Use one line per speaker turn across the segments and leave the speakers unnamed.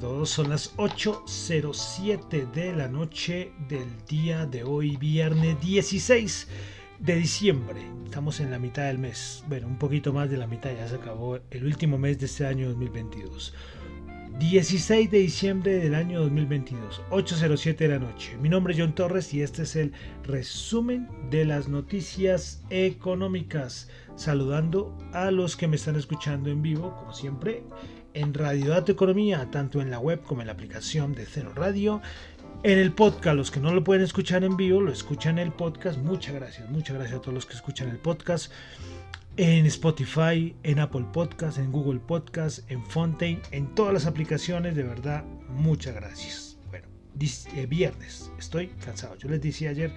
Todos, son las 8.07 de la noche del día de hoy, viernes 16 de diciembre. Estamos en la mitad del mes, bueno, un poquito más de la mitad, ya se acabó el último mes de este año 2022. 16 de diciembre del año 2022, 8.07 de la noche. Mi nombre es John Torres y este es el resumen de las noticias económicas. Saludando a los que me están escuchando en vivo, como siempre, en Radio Dato Economía, tanto en la web como en la aplicación de Cero Radio. En el podcast, los que no lo pueden escuchar en vivo, lo escuchan en el podcast. Muchas gracias, muchas gracias a todos los que escuchan el podcast. En Spotify, en Apple Podcast, en Google Podcast, en Fontaine, en todas las aplicaciones, de verdad, muchas gracias. Bueno, eh, viernes, estoy cansado. Yo les decía ayer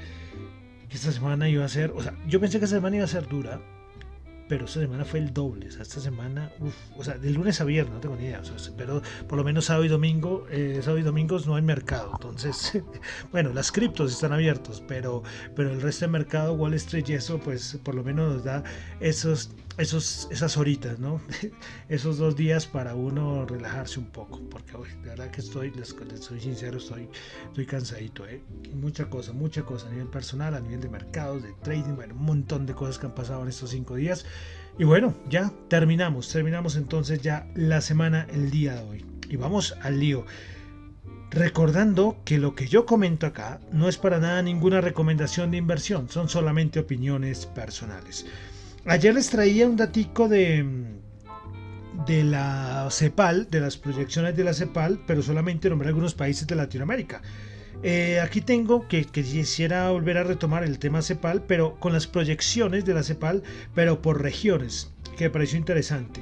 que esta semana iba a ser, o sea, yo pensé que esta semana iba a ser dura, pero esta semana fue el doble. O sea, esta semana, uf, o sea, de lunes a viernes, no tengo ni idea. pero por lo menos sábado y domingo, eh, sábado y domingos no hay mercado. Entonces, bueno, las criptos están abiertos, pero, pero el resto del mercado, Wall Street y eso, pues por lo menos nos da esos esos, esas horitas, ¿no? esos dos días para uno relajarse un poco, porque hoy, de verdad que estoy, les, soy sincero, estoy, estoy cansadito, ¿eh? Mucha cosa, mucha cosa a nivel personal, a nivel de mercados, de trading, bueno, un montón de cosas que han pasado en estos cinco días. Y bueno, ya terminamos, terminamos entonces ya la semana, el día de hoy. Y vamos al lío. Recordando que lo que yo comento acá no es para nada ninguna recomendación de inversión, son solamente opiniones personales. Ayer les traía un datico de, de la CEPAL, de las proyecciones de la CEPAL, pero solamente nombré algunos países de Latinoamérica. Eh, aquí tengo que, que, quisiera volver a retomar el tema CEPAL, pero con las proyecciones de la CEPAL, pero por regiones, que me pareció interesante.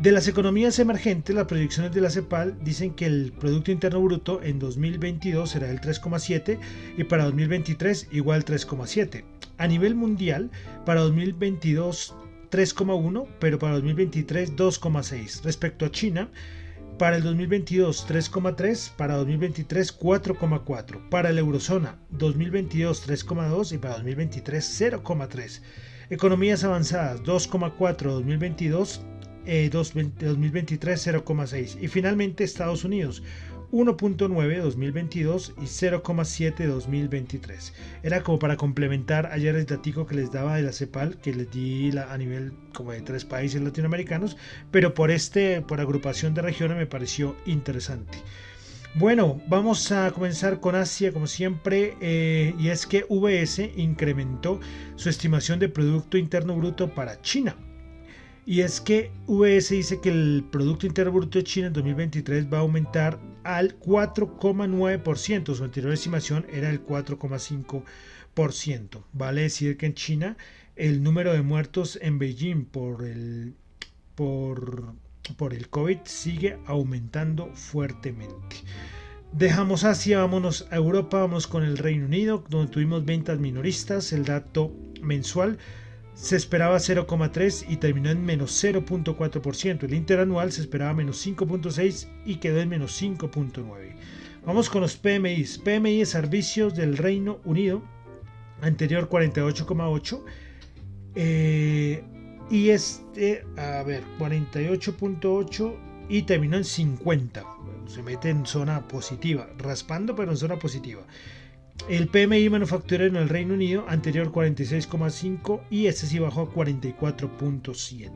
De las economías emergentes, las proyecciones de la CEPAL dicen que el Producto Interno Bruto en 2022 será el 3,7 y para 2023 igual 3,7. A nivel mundial, para 2022 3,1, pero para 2023 2,6. Respecto a China, para el 2022 3,3, para 2023 4,4, para la eurozona 2022 3,2 y para 2023 0,3. Economías avanzadas 2,4 2022, 2023 0,6 y finalmente Estados Unidos 1.9 2022 y 0,7 2023. Era como para complementar ayer el datico que les daba de la CEPAL, que les di a nivel como de tres países latinoamericanos, pero por este, por agrupación de regiones me pareció interesante. Bueno, vamos a comenzar con Asia como siempre eh, y es que VS incrementó su estimación de Producto Interno Bruto para China y es que VS dice que el Producto Interno de China en 2023 va a aumentar al 4,9%. Su anterior estimación era el 4,5%. Vale decir que en China el número de muertos en Beijing por el, por, por el COVID sigue aumentando fuertemente. Dejamos Asia, vámonos a Europa, vamos con el Reino Unido, donde tuvimos ventas minoristas. El dato mensual se esperaba 0,3 y terminó en menos 0.4%. El interanual se esperaba menos 5.6 y quedó en menos 5.9. Vamos con los PMIs. PMI de servicios del Reino Unido, anterior 48,8. Eh, y este, a ver, 48.8 y terminó en 50. se mete en zona positiva, raspando pero en zona positiva. El PMI manufacturero en el Reino Unido, anterior 46,5 y este sí bajó a 44,7.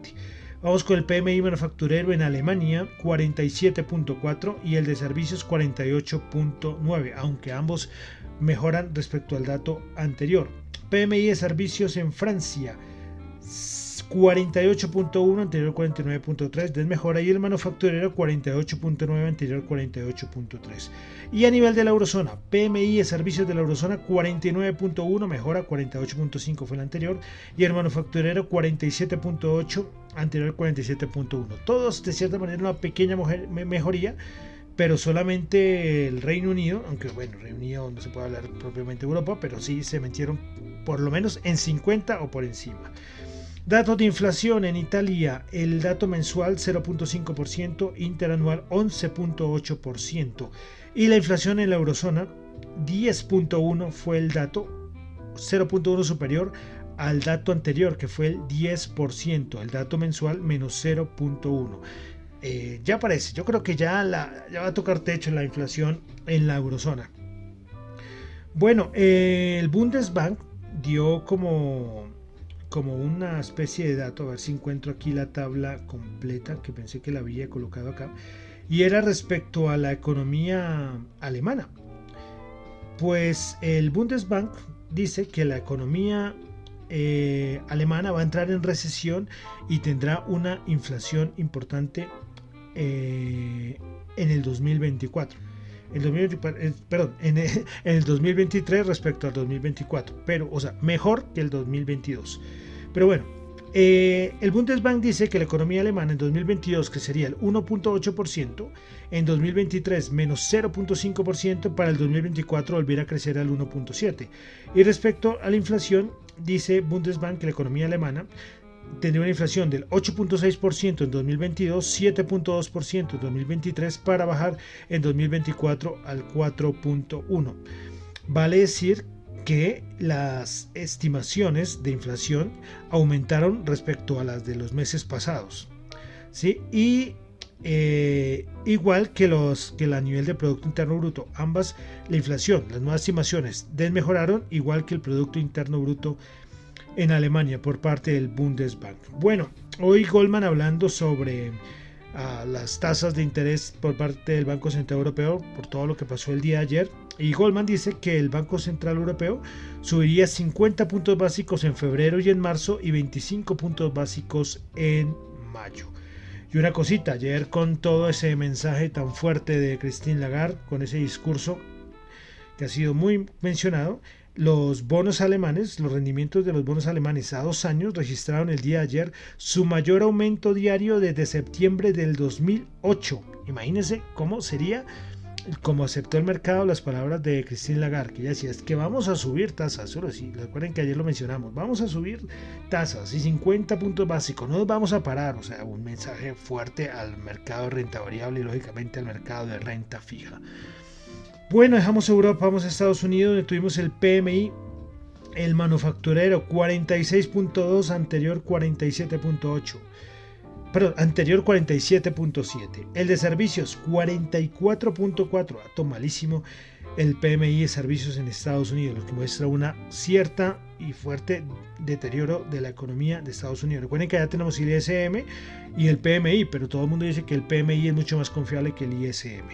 Vamos con el PMI manufacturero en Alemania, 47.4 y el de servicios 48.9, aunque ambos mejoran respecto al dato anterior. PMI de servicios en Francia, 48.1, anterior 49.3, desmejora y el manufacturero 48.9, anterior 48.3. Y a nivel de la eurozona, PMI de servicios de la eurozona 49.1, mejora 48.5 fue el anterior y el manufacturero 47.8, anterior 47.1. Todos de cierta manera una pequeña mejoría pero solamente el Reino Unido, aunque bueno, Reino Unido no se puede hablar propiamente de Europa, pero sí se metieron por lo menos en 50 o por encima. Datos de inflación en Italia, el dato mensual 0.5%, interanual 11.8% y la inflación en la eurozona 10.1 fue el dato, 0.1 superior al dato anterior que fue el 10%, el dato mensual menos 0.1. Eh, ya parece, yo creo que ya, va a tocar techo la inflación en la eurozona. Bueno, eh, el Bundesbank dio como como una especie de dato, a ver si encuentro aquí la tabla completa, que pensé que la había colocado acá, y era respecto a la economía alemana. Pues el Bundesbank dice que la economía eh, alemana va a entrar en recesión y tendrá una inflación importante eh, en el 2024. El eh, perdón, en el, 2023 respecto al 2024, pero, o sea, mejor que el 2022. Pero bueno, eh, el Bundesbank dice que la economía alemana en 2022, que sería el 1.8%, en 2023 menos 0.5%, para el 2024 volviera a crecer al 1.7%. Y respecto a la inflación, dice Bundesbank que la economía alemana tendría una inflación del 8.6% en 2022, 7.2% en 2023 para bajar en 2024 al 4.1%. Vale decir que las estimaciones de inflación aumentaron respecto a las de los meses pasados. ¿sí? Y eh, igual que los que el nivel de Producto Interno Bruto, ambas la inflación, las nuevas estimaciones desmejoraron, igual que el Producto Interno Bruto en Alemania por parte del Bundesbank. Bueno, hoy Goldman hablando sobre ah, las tasas de interés por parte del Banco Central Europeo por todo lo que pasó el día de ayer. Y Goldman dice que el Banco Central Europeo subiría 50 puntos básicos en febrero y en marzo y 25 puntos básicos en mayo. Y una cosita, ayer con todo ese mensaje tan fuerte de Christine Lagarde, con ese discurso que ha sido muy mencionado, los bonos alemanes, los rendimientos de los bonos alemanes a dos años registraron el día de ayer su mayor aumento diario desde septiembre del 2008. Imagínense cómo sería, como aceptó el mercado las palabras de Christine Lagarde, que ella decía, es que vamos a subir tasas, solo sí, recuerden que ayer lo mencionamos, vamos a subir tasas y 50 puntos básicos, no nos vamos a parar, o sea, un mensaje fuerte al mercado de renta variable y lógicamente al mercado de renta fija. Bueno, dejamos Europa, vamos a Estados Unidos, donde tuvimos el PMI, el manufacturero 46.2, anterior 47.8. Perdón, anterior 47.7. El de servicios 44.4. Ato malísimo el PMI de servicios en Estados Unidos, lo que muestra una cierta y fuerte deterioro de la economía de Estados Unidos. Recuerden que ya tenemos el ISM y el PMI, pero todo el mundo dice que el PMI es mucho más confiable que el ISM.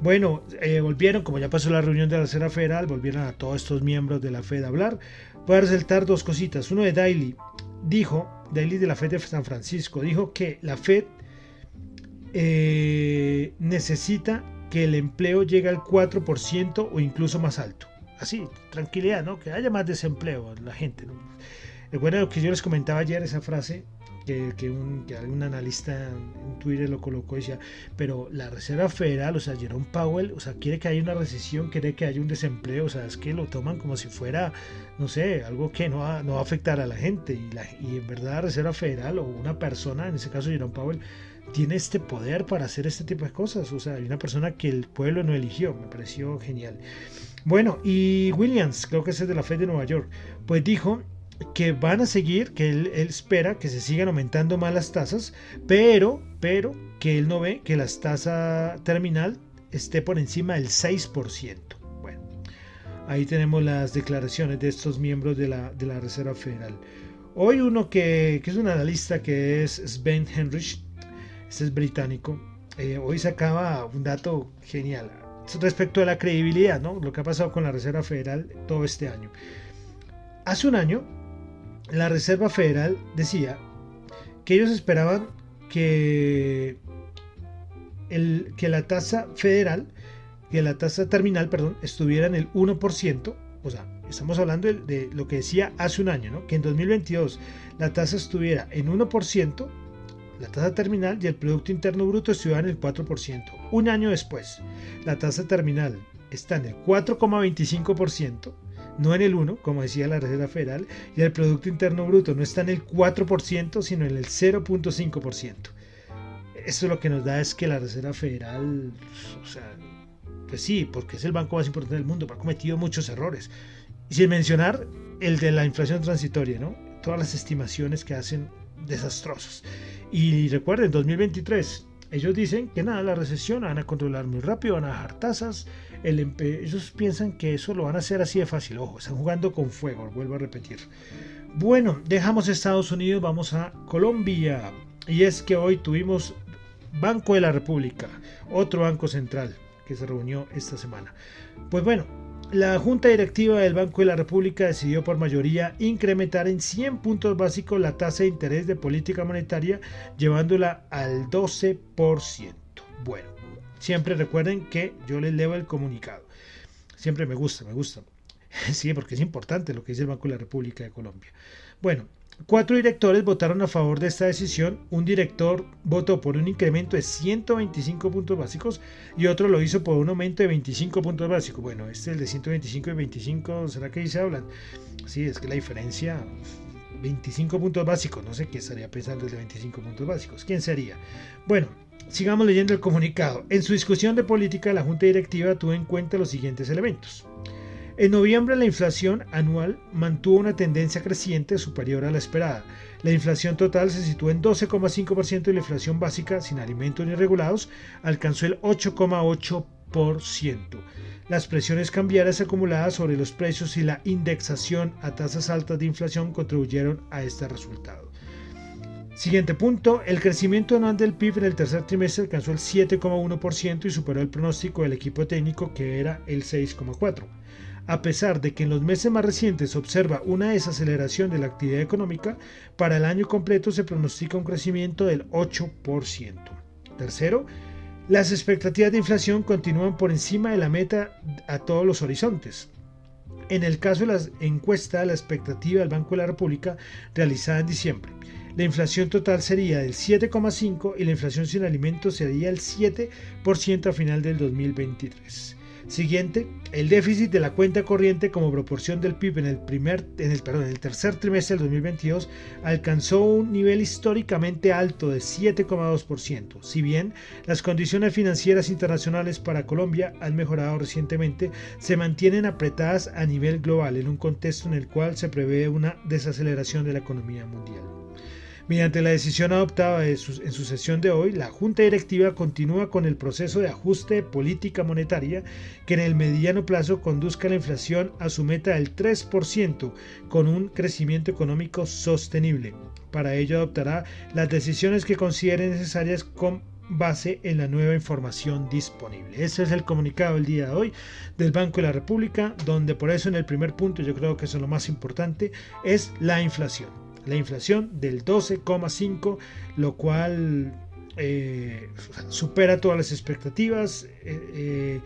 Bueno, eh, volvieron, como ya pasó la reunión de la Reserva Federal, volvieron a todos estos miembros de la Fed a hablar. Voy a resaltar dos cositas. Uno de Daily dijo, Daily de la Fed de San Francisco, dijo que la Fed eh, necesita que el empleo llegue al 4% o incluso más alto. Así, tranquilidad, ¿no? Que haya más desempleo en la gente. ¿no? Recuerden que yo les comentaba ayer esa frase que, un, algún analista en Twitter lo colocó y decía, pero la Reserva Federal, o sea, Jerome Powell, o sea, quiere que haya una recesión, quiere que haya un desempleo, o sea, es que lo toman como si fuera, no sé, algo que no va, no va a afectar a la gente. Y, la, y en verdad la Reserva Federal o una persona, en ese caso Jerome Powell, tiene este poder para hacer este tipo de cosas. O sea, hay una persona que el pueblo no eligió. Me pareció genial. Bueno, y Williams, creo que es de la Fed de Nueva York, pues dijo que van a seguir, que él, espera que se sigan aumentando más las tasas, pero, pero que él no ve que la tasa terminal esté por encima del 6%. Bueno, ahí tenemos las declaraciones de estos miembros de la, de la Reserva Federal. Hoy uno que, que, es un analista que es Sven Henrich, este es británico, eh, hoy sacaba un dato genial respecto a la credibilidad, ¿no? lo que ha pasado con la Reserva Federal todo este año. Hace un año la Reserva Federal decía que ellos esperaban que, el, que la tasa federal, que la tasa terminal, perdón, estuviera en el 1%, o sea, estamos hablando de, lo que decía hace un año, ¿no? que en 2022 la tasa estuviera en 1%, la tasa terminal y el Producto Interno Bruto estuvieran en el 4%. Un año después, la tasa terminal está en el 4,25%, no en el 1, como decía la Reserva Federal, y el Producto Interno Bruto no está en el 4%, sino en el 0.5%. Eso lo que nos da es que la Reserva Federal, o sea, pues sí, porque es el banco más importante del mundo, ha cometido muchos errores. Y sin mencionar el de la inflación transitoria, ¿no? Todas las estimaciones que hacen desastrosas. Y recuerden, 2023, ellos dicen que nada, la recesión van a controlar muy rápido, van a bajar tasas. Ellos piensan que eso lo van a hacer así de fácil. Ojo, están jugando con fuego, vuelvo a repetir. Bueno, dejamos Estados Unidos, vamos a Colombia. Y es que hoy tuvimos Banco de la República, otro banco central que se reunió esta semana. Pues bueno, la Junta Directiva del Banco de la República decidió por mayoría incrementar en 100 puntos básicos la tasa de interés de política monetaria, llevándola al 12%. Bueno, siempre recuerden que yo les leo el comunicado. Siempre me gusta, me gusta. Sí, porque es importante lo que dice el Banco de la República de Colombia. Bueno, Cuatro directores votaron a favor de esta decisión. Un director votó por un incremento de 125 puntos básicos y otro lo hizo por un aumento de 25 puntos básicos. Bueno, este el de 125 y 25, ¿será que ahí se hablan? Sí, es que la diferencia, 25 puntos básicos, no sé qué estaría pensando de 25 puntos básicos. ¿Quién sería? Bueno, sigamos leyendo el comunicado. En su discusión de política, la Junta Directiva tuvo en cuenta los siguientes elementos. En noviembre la inflación anual mantuvo una tendencia creciente superior a la esperada. La inflación total se situó en 12,5% y la inflación básica sin alimentos ni regulados alcanzó el 8,8%. Las presiones cambiarias acumuladas sobre los precios y la indexación a tasas altas de inflación contribuyeron a este resultado. Siguiente punto, el crecimiento anual del PIB en el tercer trimestre alcanzó el 7,1% y superó el pronóstico del equipo técnico que era el 6,4% a pesar de que en los meses más recientes se observa una desaceleración de la actividad económica, para el año completo se pronostica un crecimiento del 8%. Tercero, las expectativas de inflación continúan por encima de la meta a todos los horizontes. En el caso de la encuesta, la expectativa del Banco de la República realizada en diciembre, la inflación total sería del 7,5 y la inflación sin alimentos sería el 7% a final del 2023. Siguiente, el déficit de la cuenta corriente como proporción del PIB en el, primer, en el, tercer trimestre del 2022 alcanzó un nivel históricamente alto de 7,2%. Si bien las condiciones financieras internacionales para Colombia han mejorado recientemente, se mantienen apretadas a nivel global en un contexto en el cual se prevé una desaceleración de la economía mundial. Mediante la decisión adoptada en su, sesión de hoy, la Junta Directiva continúa con el proceso de ajuste de política monetaria que en el mediano plazo conduzca la inflación a su meta del 3% con un crecimiento económico sostenible. Para ello adoptará las decisiones que considere necesarias con base en la nueva información disponible. Ese es el comunicado del día de hoy del Banco de la República, donde por eso en el primer punto yo creo que eso es lo más importante, es la inflación la inflación del 12,5, lo cual eh, supera todas las expectativas eh, eh,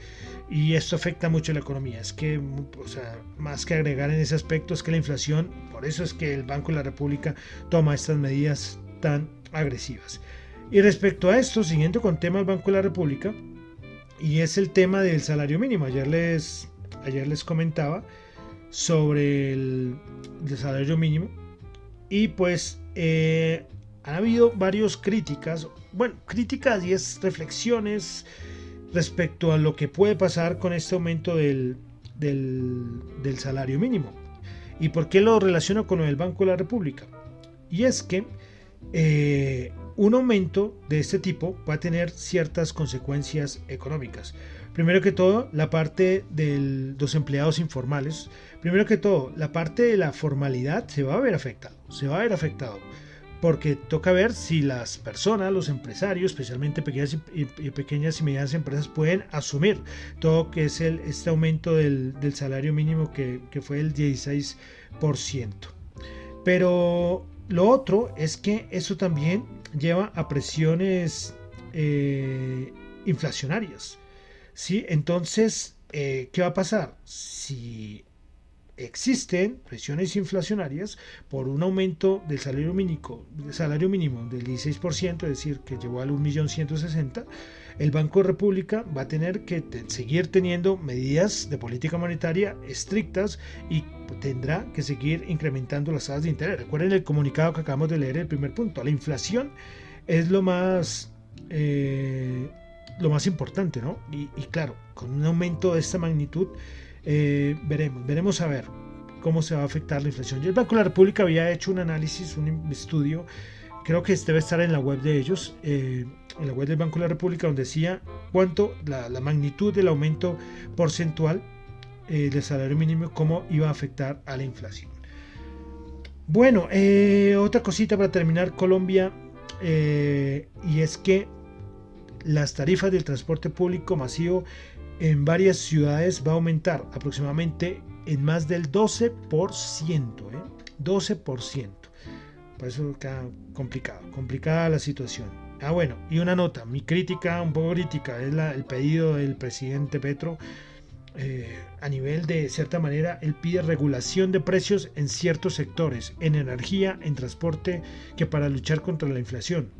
y esto afecta mucho a la economía. Es que, o sea, más que agregar en ese aspecto, es que la inflación, por eso es que el Banco de la República toma estas medidas tan agresivas. Y respecto a esto, siguiendo con tema del Banco de la República, y es el tema del salario mínimo. Ayer les, ayer les comentaba sobre el salario mínimo y pues eh, han habido varias críticas, bueno, críticas y es reflexiones respecto a lo que puede pasar con este aumento del, del, salario mínimo. ¿Y por qué lo relaciono con el Banco de la República? Y es que eh, un aumento de este tipo va a tener ciertas consecuencias económicas. Primero que todo, la parte de los empleados informales. Primero que todo, la parte de la formalidad se va a ver afectado. Se va a ver afectado. Porque toca ver si las personas, los empresarios, especialmente pequeñas y, pequeñas y medianas empresas, pueden asumir todo que es el, este aumento del, salario mínimo que, que fue el 16%. Pero lo otro es que eso también lleva a presiones eh, inflacionarias. ¿sí? Entonces, eh, ¿qué va a pasar? Si existen presiones inflacionarias por un aumento del salario mínimo, del salario mínimo del 16%, es decir, que llegó al 1.160.000, el Banco de República va a tener que seguir teniendo medidas de política monetaria estrictas y tendrá que seguir incrementando las tasas de interés. Recuerden el comunicado que acabamos de leer, el primer punto. La inflación es lo más, eh, lo más importante, ¿no? Y, claro, con un aumento de esta magnitud, eh, veremos, veremos a ver cómo se va a afectar la inflación. Y el Banco de la República había hecho un análisis, un estudio, creo que debe estar en la web de ellos, eh, en la web del Banco de la República, donde decía cuánto la, magnitud del aumento porcentual eh, del salario mínimo, cómo iba a afectar a la inflación. Bueno, otra cosita para terminar, Colombia, y es que las tarifas del transporte público masivo en varias ciudades va a aumentar aproximadamente en más del 12%. 12%. Por eso está complicado, complicada la situación. Ah, bueno, y una nota, mi crítica, un poco crítica, es el pedido del presidente Petro. Eh, a nivel de cierta manera, él pide regulación de precios en ciertos sectores, en energía, en transporte, que para luchar contra la inflación.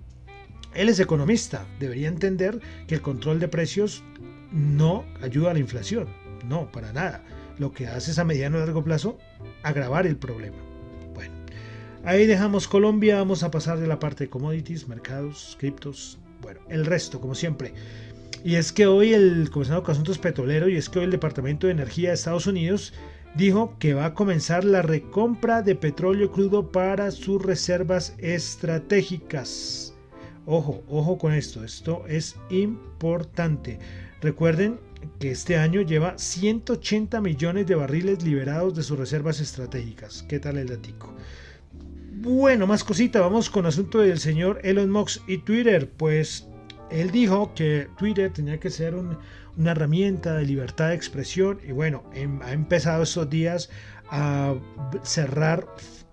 Él es economista, debería entender que el control de precios no ayuda a la inflación, no, para nada. Lo que hace es a mediano y largo plazo agravar el problema. Ahí dejamos Colombia, vamos a pasar de la parte de commodities, mercados, criptos, bueno, el resto, como siempre. Y es que hoy el comisionado de Asuntos Petroleros y es que hoy el Departamento de Energía de Estados Unidos dijo que va a comenzar la recompra de petróleo crudo para sus reservas estratégicas. Ojo, ojo con esto, esto es importante. Recuerden que este año lleva 180 millones de barriles liberados de sus reservas estratégicas. ¿Qué tal el datico? Bueno, más cosita, vamos con asunto del señor Elon Musk y Twitter. Pues él dijo que Twitter tenía que ser una herramienta de libertad de expresión y bueno, em, ha empezado estos días a cerrar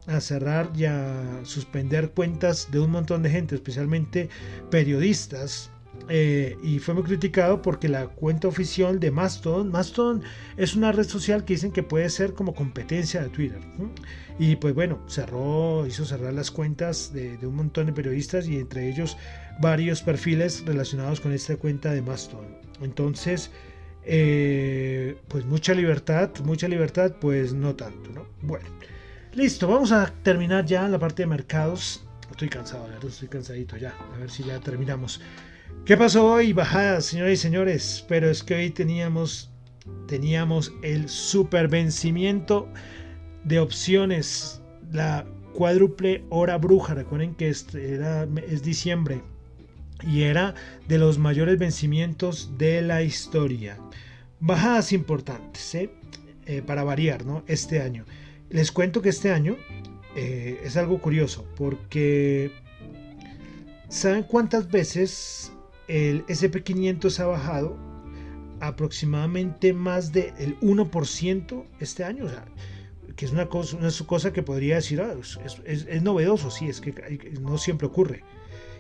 a cerrar y a suspender cuentas de un montón de gente, especialmente periodistas eh, y fue muy criticado porque la cuenta oficial de Mastodon, Mastodon es una red social que dicen que puede ser como competencia de Twitter. Y pues bueno, cerró, hizo cerrar las cuentas de, un montón de periodistas y entre ellos varios perfiles relacionados con esta cuenta de Mastodon. Entonces, eh, pues mucha libertad, mucha libertad, pues no tanto, ¿no? Bueno, listo, vamos a terminar ya la parte de mercados. Estoy cansado, estoy cansadito ya, a ver si ya terminamos. ¿Qué pasó hoy? Bajadas, señores y señores. Pero es que hoy teníamos, teníamos el super vencimiento de opciones. La cuádruple hora bruja. Recuerden que este era, es diciembre. Y era de los mayores vencimientos de la historia. Bajadas importantes, ¿eh? Eh, para variar, ¿no? Este año. Les cuento que este año eh, es algo curioso. Porque... ¿Saben cuántas veces el SP500 ha bajado aproximadamente más del 1% este año, que es una cosa, una cosa que podría decir, ah, es, novedoso, sí, es que no siempre ocurre.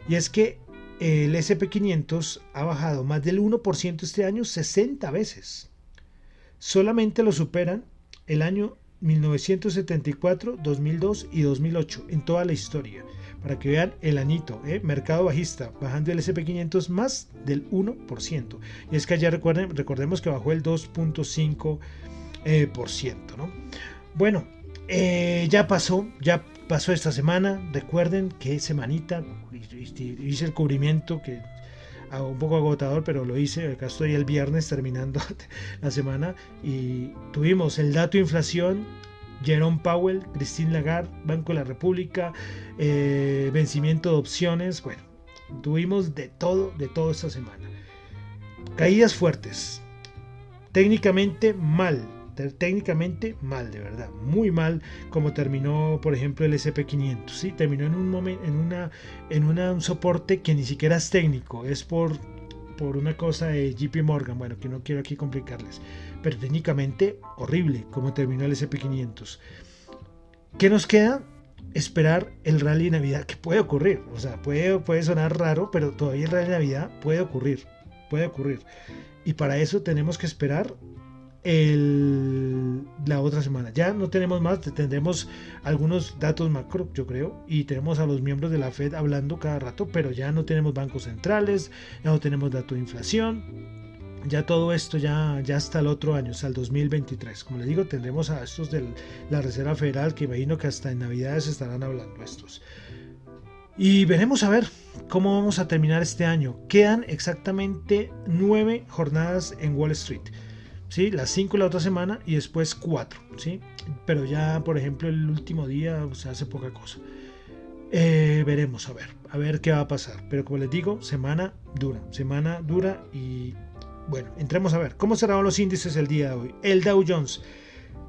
Y es que el SP500 ha bajado más del 1% este año 60 veces. Solamente lo superan el año 1974, 2002 y 2008 en toda la historia para que vean el anito, ¿eh? mercado bajista, bajando el SP500 más del 1%. Y es que ya recuerden, recordemos que bajó el 2.5%. Eh, ¿no? Bueno, eh, ya pasó, ya pasó esta semana. Recuerden que semanita hice el cubrimiento que un poco agotador, pero lo hice. Acá estoy el viernes terminando la semana y tuvimos el dato de inflación Jerome Powell, Christine Lagarde, Banco de la República, eh, vencimiento de opciones. Bueno, tuvimos de todo, de todo esta semana. Caídas fuertes. Técnicamente mal. Técnicamente mal, de verdad. Muy mal como terminó, por ejemplo, el SP500. ¿sí? Terminó en un, momento, en, una, en un soporte que ni siquiera es técnico. Es por, por una cosa de JP Morgan. Bueno, que no quiero aquí complicarles pero técnicamente horrible como terminó el SP500. ¿Qué nos queda? esperar el rally de Navidad, que puede ocurrir. O sea, puede, puede sonar raro, pero todavía el rally de Navidad puede ocurrir. Puede ocurrir. Y para eso tenemos que esperar la otra semana. Ya no tenemos más, tendremos algunos datos macro, yo creo, y tenemos a los miembros de la Fed hablando cada rato, pero ya no tenemos bancos centrales, ya no tenemos datos de inflación. Ya todo esto ya, ya hasta el otro año, hasta el 2023. Como les digo, tendremos a estos de la Reserva Federal, que imagino que hasta en Navidades estarán hablando estos. Y veremos a ver cómo vamos a terminar este año. Quedan exactamente nueve jornadas en Wall Street. ¿Sí? Las cinco la otra semana y después cuatro. ¿sí? Pero ya, por ejemplo, el último día se hace poca cosa. Eh, veremos a ver, a ver qué va a pasar. Pero como les digo, semana dura, semana dura y bueno, entremos a ver cómo cerraron los índices el día de hoy. El Dow Jones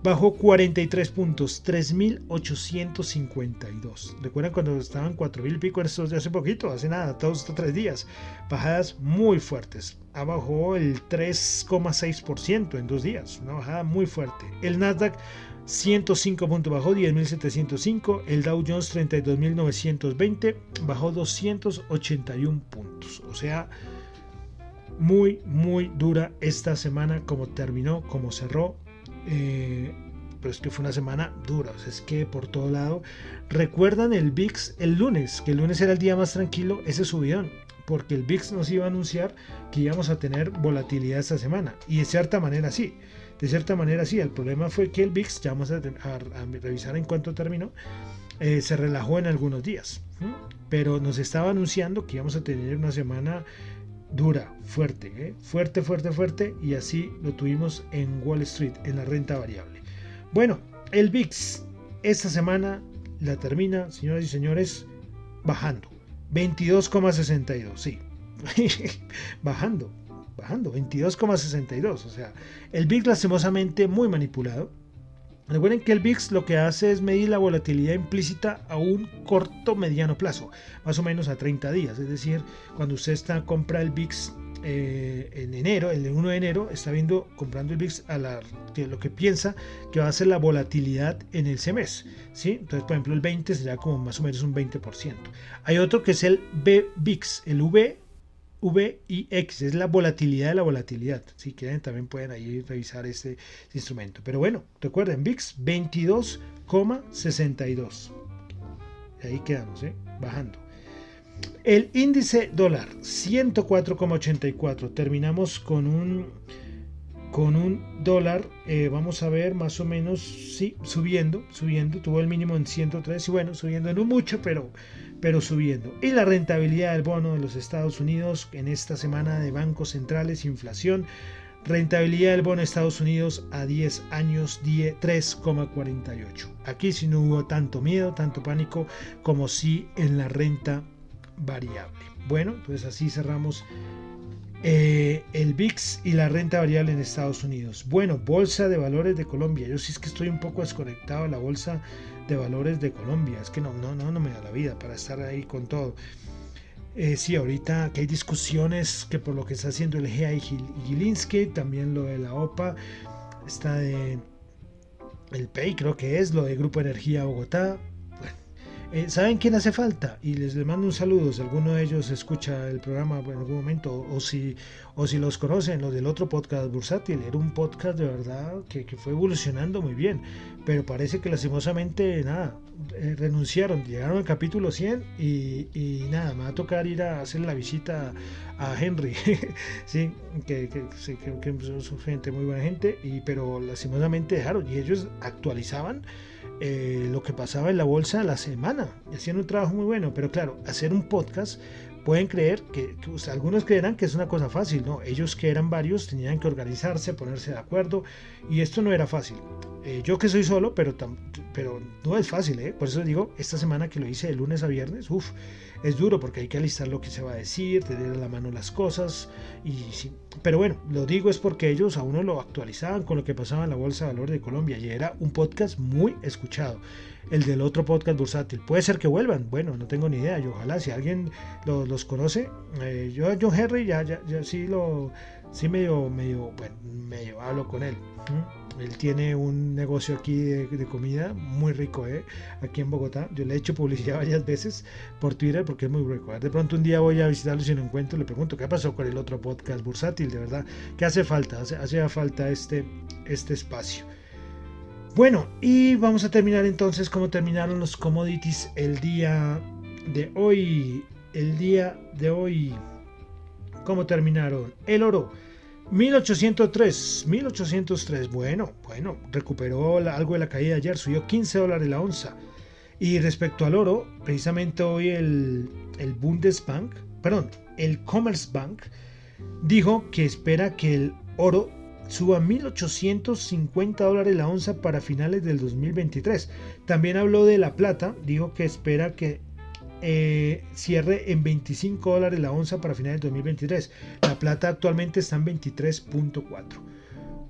bajó 43 puntos, 3.852. ¿Recuerdan cuando estaban 4.000 y pico estos de hace poquito? Hace nada, todos estos tres días. Bajadas muy fuertes. Bajó el 3,6% en dos días. Una bajada muy fuerte. El Nasdaq 105 puntos bajó 10.705. El Dow Jones 32.920 bajó 281 puntos. O sea muy, muy dura esta semana, como terminó, como cerró. Eh, pero es que fue una semana dura, es que por todo lado. Recuerdan el VIX el lunes, que el lunes era el día más tranquilo, ese subidón, porque el VIX nos iba a anunciar que íbamos a tener volatilidad esta semana. Y de cierta manera sí, de cierta manera sí. El problema fue que el VIX, ya vamos a, revisar en cuánto terminó, eh, se relajó en algunos días. Pero nos estaba anunciando que íbamos a tener una semana dura, fuerte, ¿eh? fuerte, fuerte, fuerte, y así lo tuvimos en Wall Street, en la renta variable. Bueno, el VIX esta semana la termina, señoras y señores, bajando. 22,62, sí. bajando, bajando, 22,62. O sea, el VIX lastimosamente muy manipulado Recuerden que el VIX lo que hace es medir la volatilidad implícita a un corto mediano plazo, más o menos a 30 días. Es decir, cuando usted está compra el VIX eh, en enero, el 1 de enero, está viendo comprando el VIX a la, lo que piensa que va a ser la volatilidad en ese mes. ¿sí? Entonces, por ejemplo, el 20 sería como más o menos un 20%. Hay otro que es el VIX, el V V y X, es la volatilidad de la volatilidad. Si quieren también pueden ahí revisar este, instrumento. Pero bueno, recuerden, VIX 22,62. Ahí quedamos, ¿eh? bajando. El índice dólar 104,84. Terminamos con un con un dólar, eh, vamos a ver más o menos, sí, subiendo, subiendo, tuvo el mínimo en 103 y bueno, subiendo no mucho, pero pero subiendo. Y la rentabilidad del bono de los Estados Unidos en esta semana de bancos centrales, inflación, rentabilidad del bono de Estados Unidos a 10 años 3,48. Aquí sí no hubo tanto miedo, tanto pánico como sí en la renta variable. Bueno, pues así cerramos eh, el VIX y la renta variable en Estados Unidos. Bueno, Bolsa de Valores de Colombia. Yo sí es que estoy un poco desconectado de la Bolsa de Valores de Colombia. Es que no, no, no, no me da la vida para estar ahí con todo. Eh, sí, ahorita que hay discusiones que por lo que está haciendo el GA y Gilinski, también lo de la OPA, está de el PEI creo que es, lo de Grupo Energía Bogotá, eh, ¿Saben quién hace falta? Y les, mando un saludo si alguno de ellos escucha el programa en algún momento o si, o si los conocen, los del otro podcast Bursátil. Era un podcast de verdad que, que fue evolucionando muy bien, pero parece que lastimosamente nada, eh, renunciaron, llegaron al capítulo 100 y, y, nada, me va a tocar ir a hacer la visita a Henry, sí, que, que, que, son gente, muy buena gente, y, pero lastimosamente dejaron y ellos actualizaban eh, lo que pasaba en la bolsa la semana. Hacían un trabajo muy bueno, pero claro, hacer un podcast pueden creer que, algunos creerán que es una cosa fácil, ¿no? Ellos que eran varios tenían que organizarse, ponerse de acuerdo y esto no era fácil. Eh, yo que soy solo, pero, pero no es fácil, ¿eh? Por eso digo, esta semana que lo hice de lunes a viernes, uff, es duro porque hay que alistar lo que se va a decir, tener a la mano las cosas. Y sí. Pero bueno, lo digo es porque ellos a uno lo actualizaban con lo que pasaba en la Bolsa de Valores de Colombia y era un podcast muy escuchado. El del otro podcast bursátil. Puede ser que vuelvan. Bueno, no tengo ni idea. Yo ojalá si alguien los conoce. Eh, yo a John Henry ya, ya, ya sí lo, sí medio, medio, bueno, medio hablo con él. Él tiene un negocio aquí de, comida muy rico, ¿eh? aquí en Bogotá. Yo le he hecho publicidad varias veces por Twitter porque es muy rico. De pronto un día voy a visitarlo si no encuentro le pregunto qué pasó con el otro podcast bursátil, de verdad. ¿Qué hace falta? Hace, hace falta este, este espacio. Bueno, y vamos a terminar entonces como terminaron los commodities el día de hoy. El día de hoy. ¿Cómo terminaron? El oro 1803, 1803, bueno, bueno, recuperó algo de la caída de ayer, subió 15 dólares la onza. Y respecto al oro, precisamente hoy el, el Bundesbank, perdón, el Commerzbank dijo que espera que el oro suba 1.850 dólares la onza para finales del 2023. También habló de la plata, dijo que espera que eh, cierre en 25 dólares la onza para finales de 2023. La plata actualmente está en 23.4.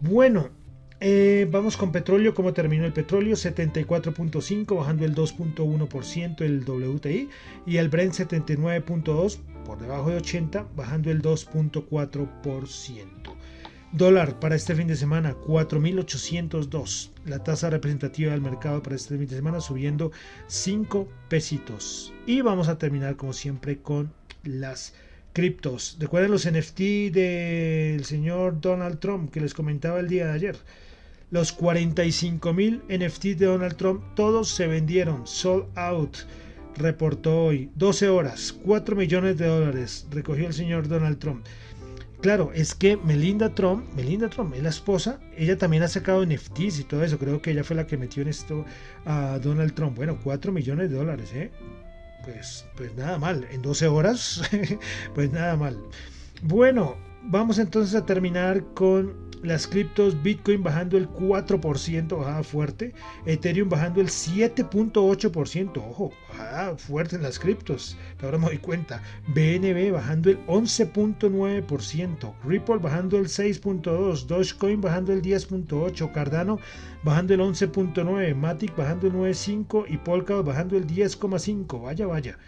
Bueno, eh, vamos con petróleo. ¿Cómo terminó el petróleo? 74.5, bajando el 2.1% el WTI. Y el Brent 79.2, por debajo de 80, bajando el 2.4%. Dólar para este fin de semana, 4.802. La tasa representativa del mercado para este fin de semana subiendo 5 pesitos. Y vamos a terminar como siempre con las criptos. Recuerden los NFT del señor Donald Trump que les comentaba el día de ayer. Los 45.000 NFT de Donald Trump, todos se vendieron, sold out. Reportó hoy, 12 horas, 4 millones de dólares recogió el señor Donald Trump. Claro, es que Melinda Trump, Melinda Trump es la esposa, ella también ha sacado NFTs y todo eso, creo que ella fue la que metió en esto a Donald Trump. Bueno, 4 millones de dólares, ¿eh? Pues, pues nada mal, en 12 horas, pues nada mal. Bueno, vamos entonces a terminar con las criptos, Bitcoin bajando el 4%, bajada fuerte, Ethereum bajando el 7.8%, ojo, bajada fuerte en las criptos, ahora me doy cuenta, BNB bajando el 11.9%, Ripple bajando el 6.2%, Dogecoin bajando el 10.8%, Cardano bajando el 11.9%, Matic bajando el 9.5% y Polkadot bajando el 10.5%, vaya, vaya,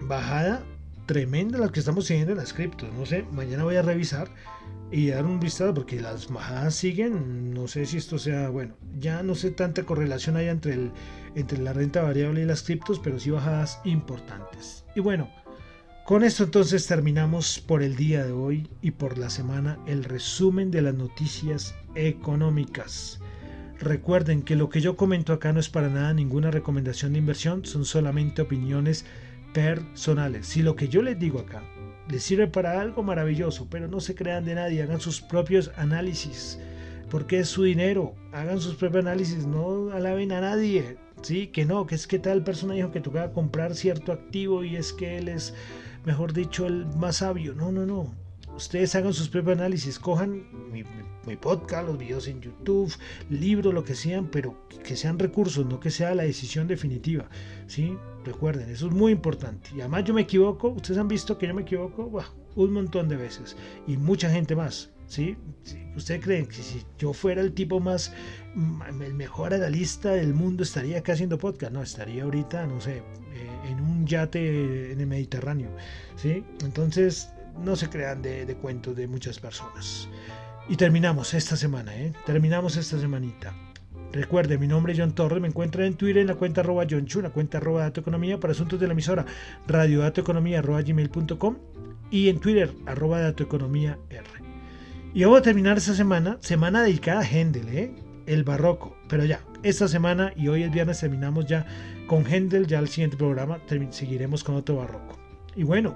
bajada tremenda la que estamos teniendo en las criptos, no sé, mañana voy a revisar y dar un vistazo porque las bajadas siguen. No sé si esto sea, bueno, ya no sé tanta correlación hay entre, el, entre la renta variable y las criptos, pero sí bajadas importantes. Y bueno, con esto entonces terminamos por el día de hoy y por la semana el resumen de las noticias económicas. Recuerden que lo que yo comento acá no es para nada ninguna recomendación de inversión, son solamente opiniones personales. Si lo que yo les digo acá les sirve para algo maravilloso, pero no se crean de nadie, hagan sus propios análisis, porque es su dinero, hagan sus propios análisis, no alaben a nadie, sí, que no, que es que tal persona dijo que tocaba comprar cierto activo y es que él es, mejor dicho, el más sabio, no, no, no, ustedes hagan sus propios análisis, cojan mi, podcast, los videos en YouTube, libros, lo que sean, pero que sean recursos, no que sea la decisión definitiva. ¿sí? Recuerden, eso es muy importante. Y además yo me equivoco, ustedes han visto que yo me equivoco un montón de veces y mucha gente más. ¿sí? ¿Ustedes creen que si yo fuera el tipo más, el mejor analista del mundo, estaría acá haciendo podcast? No, estaría ahorita, no sé, eh, en un yate en el Mediterráneo. ¿sí? Entonces, no se crean de, cuentos de muchas personas. Y terminamos esta semana, ¿eh? Terminamos esta semanita. Recuerde, mi nombre es John Torres, me encuentran en Twitter en la cuenta arroba John Chu, la cuenta arroba Dato Economía para asuntos de la emisora radiodatoeconomía arroba gmail.com y en Twitter arroba Dato Economía R. Y vamos a terminar esta semana, semana dedicada a Händel, ¿eh? el barroco. Pero ya, esta semana y hoy es viernes terminamos ya con Händel, ya el siguiente programa seguiremos con otro barroco. Y bueno,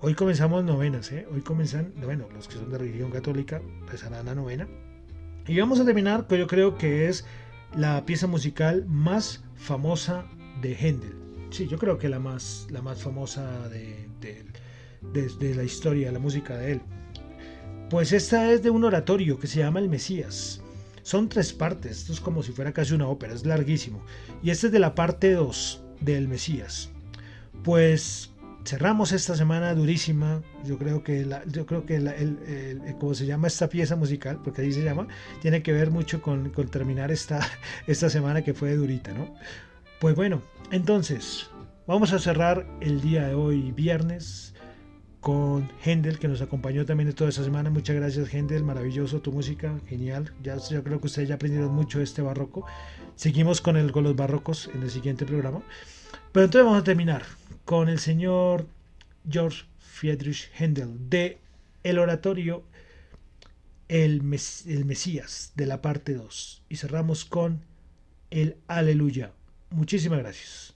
Hoy comenzamos novenas, ¿eh? Hoy comienzan, bueno, los que son de religión católica rezarán la novena. Y vamos a terminar con yo creo que es la pieza musical más famosa de Händel. Sí, yo creo que la más, la más famosa de, de, la historia, de la música de él. Pues esta es de un oratorio que se llama El Mesías. Son tres partes, esto es como si fuera casi una ópera, es larguísimo. Y esta es de la parte 2 del Mesías. Pues cerramos esta semana durísima. Yo creo que, yo creo que el, como se llama esta pieza musical, porque ahí se llama, tiene que ver mucho con, terminar esta, esta semana que fue durita, ¿no? Pues bueno, entonces, vamos a cerrar el día de hoy, viernes, con Händel, que nos acompañó también toda esa semana. Muchas gracias, Händel. Maravilloso tu música, genial. Ya, yo creo que ustedes ya aprendieron mucho de este barroco. Seguimos con, el, con los barrocos en el siguiente programa. Pero entonces vamos a terminar con el señor George Friedrich Händel de el oratorio el, el Mesías de la parte 2. Y cerramos con el Aleluya. Muchísimas gracias.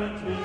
moment